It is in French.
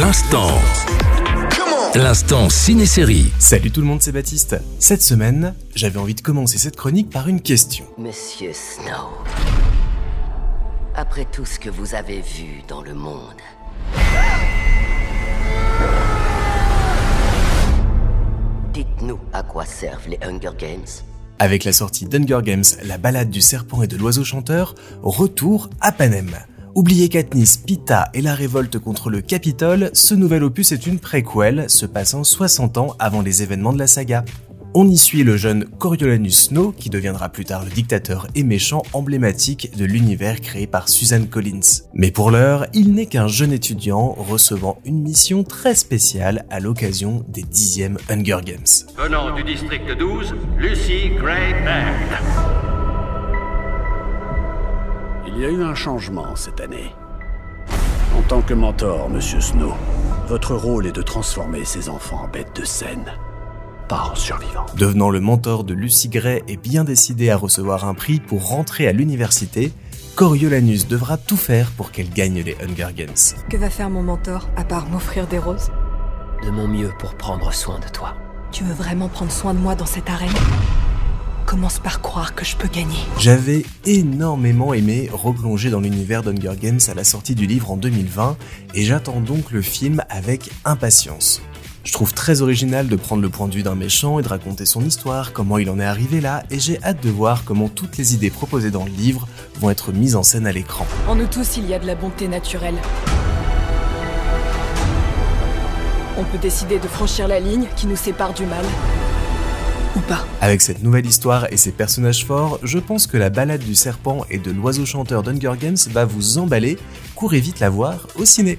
L'instant. L'instant ciné-série. Salut tout le monde, c'est Baptiste. Cette semaine, j'avais envie de commencer cette chronique par une question. Monsieur Snow, après tout ce que vous avez vu dans le monde, dites-nous à quoi servent les Hunger Games Avec la sortie d'Hunger Games, la balade du serpent et de l'oiseau chanteur, retour à Panem. Oubliez Katniss, Pita et la révolte contre le Capitole, ce nouvel opus est une préquelle se passant 60 ans avant les événements de la saga. On y suit le jeune Coriolanus Snow, qui deviendra plus tard le dictateur et méchant emblématique de l'univers créé par Suzanne Collins. Mais pour l'heure, il n'est qu'un jeune étudiant recevant une mission très spéciale à l'occasion des 10e Hunger Games. Venant du district 12, Lucy Gray y a eu un changement cette année. En tant que mentor, monsieur Snow, votre rôle est de transformer ces enfants en bêtes de scène, pas en survivants. Devenant le mentor de Lucy Gray et bien décidé à recevoir un prix pour rentrer à l'université, Coriolanus devra tout faire pour qu'elle gagne les Hunger Games. Que va faire mon mentor, à part m'offrir des roses? De mon mieux pour prendre soin de toi. Tu veux vraiment prendre soin de moi dans cette arène? Commence par croire que je peux gagner. J'avais énormément aimé replonger dans l'univers d'Hunger Games à la sortie du livre en 2020 et j'attends donc le film avec impatience. Je trouve très original de prendre le point de vue d'un méchant et de raconter son histoire, comment il en est arrivé là, et j'ai hâte de voir comment toutes les idées proposées dans le livre vont être mises en scène à l'écran. En nous tous, il y a de la bonté naturelle. On peut décider de franchir la ligne qui nous sépare du mal. Avec cette nouvelle histoire et ses personnages forts, je pense que la balade du serpent et de l'oiseau chanteur d'Hunger Games va vous emballer. Courez vite la voir au ciné.